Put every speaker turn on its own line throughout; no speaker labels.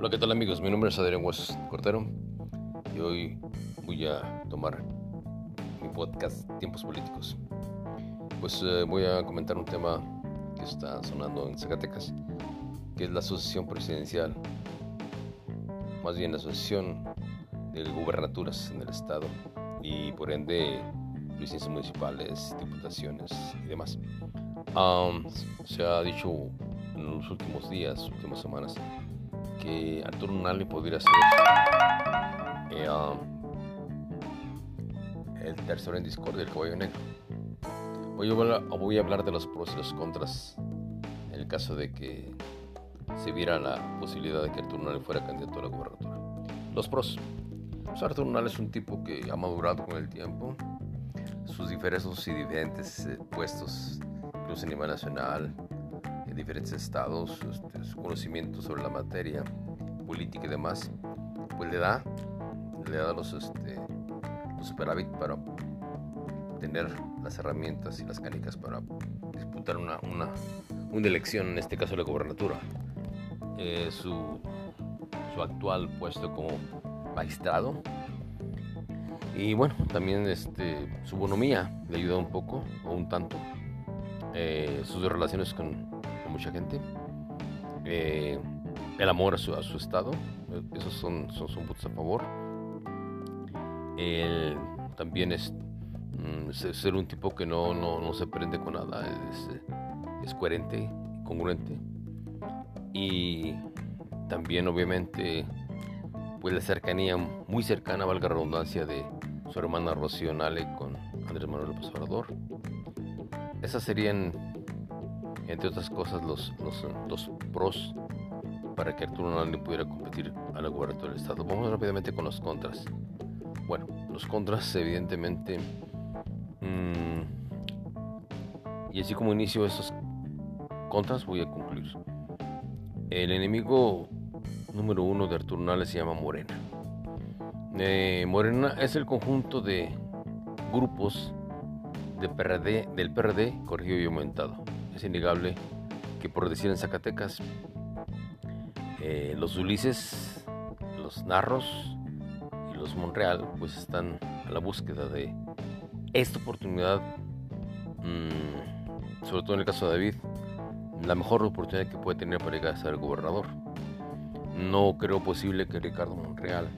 Hola, ¿qué tal amigos? Mi nombre es Adrián Huesos Cortero y hoy voy a tomar mi podcast Tiempos Políticos. Pues eh, voy a comentar un tema que está sonando en Zacatecas, que es la asociación presidencial, más bien la asociación de gubernaturas en el estado y por ende licencias municipales, diputaciones y demás. se ha dicho en los últimos días, últimas semanas, que Arturo Nali podría ser eh, um, el tercero en discordia del caballo negro. Hoy voy a hablar de los pros y los contras en el caso de que se viera la posibilidad de que Arturo Nali fuera candidato a la gubernatura. Los pros. Pues Arturo Nali es un tipo que ha madurado con el tiempo. Sus diversos y diferentes eh, puestos, incluso a nivel nacional, en diferentes estados, este, su conocimiento sobre la materia política y demás, pues le da, le da los, este, superávit para tener las herramientas y las canicas para disputar una, una, una elección, en este caso la gobernatura. Eh, su, su actual puesto como magistrado y bueno, también este, su bonomía le ayuda un poco o un tanto. Eh, sus relaciones con, mucha gente, eh, el amor a su, a su, estado, esos son, son, son a favor. también es mm, ser un tipo que no, no, no se prende con nada, es, es coherente, congruente. Y también obviamente pues la cercanía muy cercana, valga la redundancia, de su hermana Rocío Nale con Andrés Manuel López Obrador. Esas serían entre otras cosas, los, los, pros para que Arturo Naldi pudiera competir a la gubernatura del Estado. Vamos rápidamente con los contras. Bueno, los contras, evidentemente, mm, y así como inicio esos contras, voy a concluir. El enemigo número uno de Arturo Naldi se llama Morena. Eh, Morena es el conjunto de grupos del PRD corregido y aumentado es innegable que por decir en Zacatecas, eh, los Ulises, los Narros y los Monreal pues están a la búsqueda de esta oportunidad, mm, sobre todo en el caso de David, la mejor oportunidad que puede tener para llegar a ser gobernador. No creo posible que Ricardo Monreal,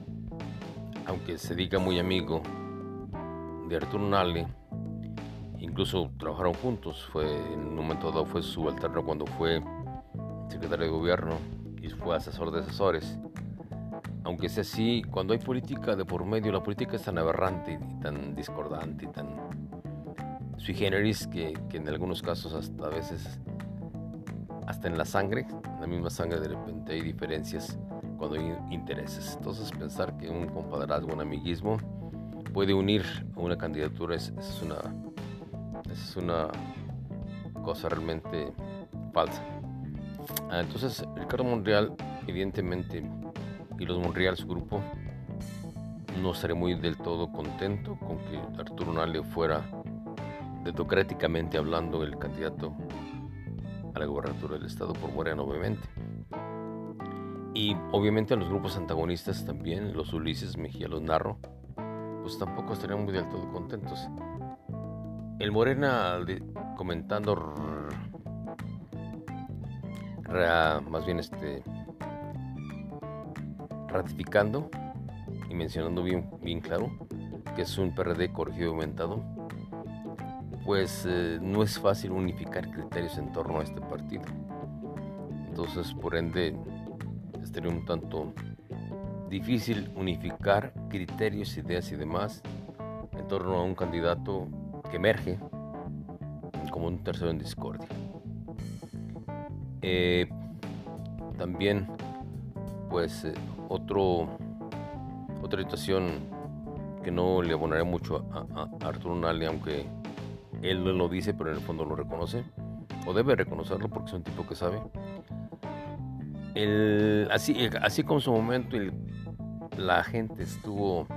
aunque se diga muy amigo de Arturo Nale, incluso trabajaron juntos. Fue, en un momento dado fue subalterno cuando fue secretario de gobierno y fue asesor de asesores. Aunque sea así, cuando hay política de por medio, la política es tan aberrante y tan discordante y tan sui generis que, que en algunos casos hasta a veces, hasta en la sangre, en la misma sangre de repente hay diferencias cuando hay intereses. Entonces pensar que un compadrazgo, un amiguismo puede unir a una candidatura es, es una es una cosa realmente falsa. Ah, entonces, Ricardo Monreal, evidentemente, y los Monreal, su grupo, no estaré muy del todo contento con que Arturo Nale fuera, democráticamente hablando, el candidato a la gobernatura del Estado por Morena, obviamente. Y obviamente a los grupos antagonistas también, los Ulises Mejía, los Narro, pues tampoco estarían muy del todo contentos. El Morena comentando, más bien este, ratificando y mencionando bien, bien claro que es un PRD corregido y aumentado, pues eh, no es fácil unificar criterios en torno a este partido. Entonces, por ende, estaría un tanto difícil unificar criterios, ideas y demás en torno a un candidato emerge como un tercero en discordia. Eh, también, pues, eh, otro, otra situación que no le abonaré mucho a, Arturo Nali, aunque él no lo dice, pero en el fondo lo reconoce, o debe reconocerlo porque es un tipo que sabe. El, así, así como su momento la gente estuvo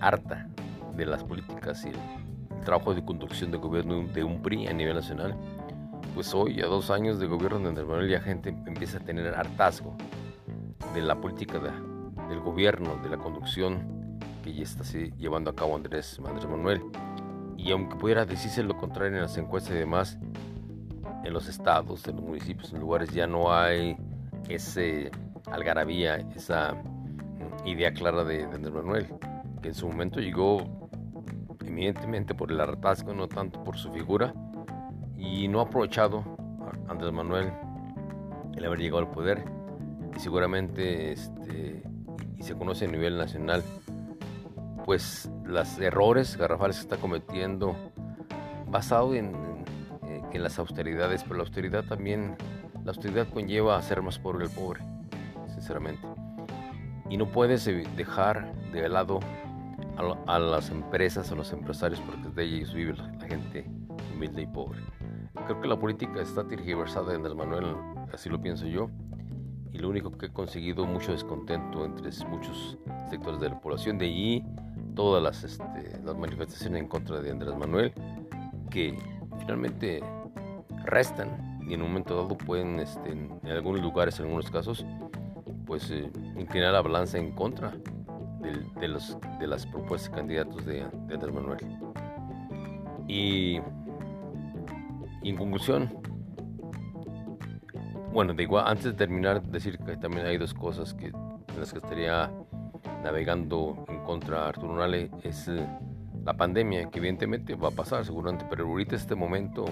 harta de las políticas y trabajo de conducción de gobierno de un PRI a nivel nacional, pues hoy, a dos años de gobierno de Andrés Manuel, ya gente empieza a tener hartazgo de la política del gobierno, de la conducción que ya está llevando a cabo Andrés, Andrés Manuel. Y aunque pudiera decirse lo contrario en las encuestas y demás, en los estados, en los municipios, en lugares ya no hay ese algarabía, esa idea clara de, Andrés Manuel, que en su momento llegó evidentemente por el hartazgo, no tanto por su figura, y no ha aprovechado Andrés Manuel el haber llegado al poder. Y seguramente este, y se conoce a nivel nacional pues los errores garrafales que está cometiendo basado en, en, las austeridades pero la austeridad también la austeridad conlleva a ser más pobre el pobre sinceramente. Y no puedes dejar de lado a, las empresas o los empresarios porque de ellos vive la gente humilde y pobre Creo que la política está tergiversada en el Manuel, así lo pienso yo, y lo único que ha conseguido mucho descontento entre muchos sectores de la población. De allí todas las, este, las manifestaciones en contra de Andrés Manuel, que finalmente restan y en un momento dado pueden, este, en, algunos lugares, en algunos casos, pues eh, inclinar la balanza en contra de, los, de las propuestas de candidatos de, Andrés Manuel. Y y en conclusión, bueno, de igual, antes de terminar, decir que también hay dos cosas que, en las que estaría navegando en contra de Arturo Nale. Es eh, la pandemia, que evidentemente va a pasar seguramente, pero ahorita este momento,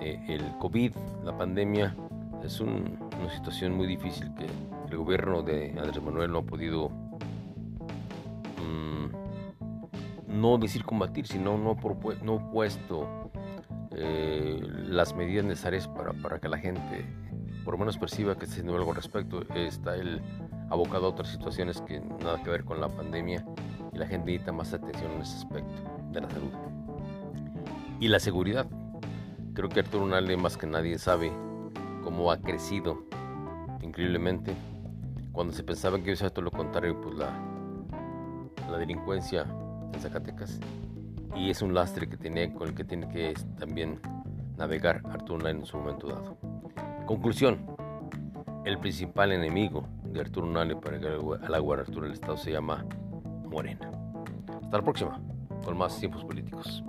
eh, el COVID, la pandemia, es una situación muy difícil que el gobierno de Andrés Manuel no ha podido mm, no decir combatir, sino no, no puesto eh, las medidas necesarias para, para, que la gente por lo menos perciba que está haciendo algo al respecto. Está el abocado a otras situaciones que nada que ver con la pandemia y la gente necesita más atención en ese aspecto de la salud. Y la seguridad. Creo que Arturo Nale más que nadie sabe cómo ha crecido increíblemente. Cuando se pensaba que iba a ser todo lo contrario, pues la, la delincuencia en Zacatecas y es un lastre que tiene, con el que tiene que también navegar Arturo en su momento dado. Conclusión, el principal enemigo de Arturo Nale para que al agua Arturo del Estado se llama Morena. Hasta la próxima, con más tiempos políticos.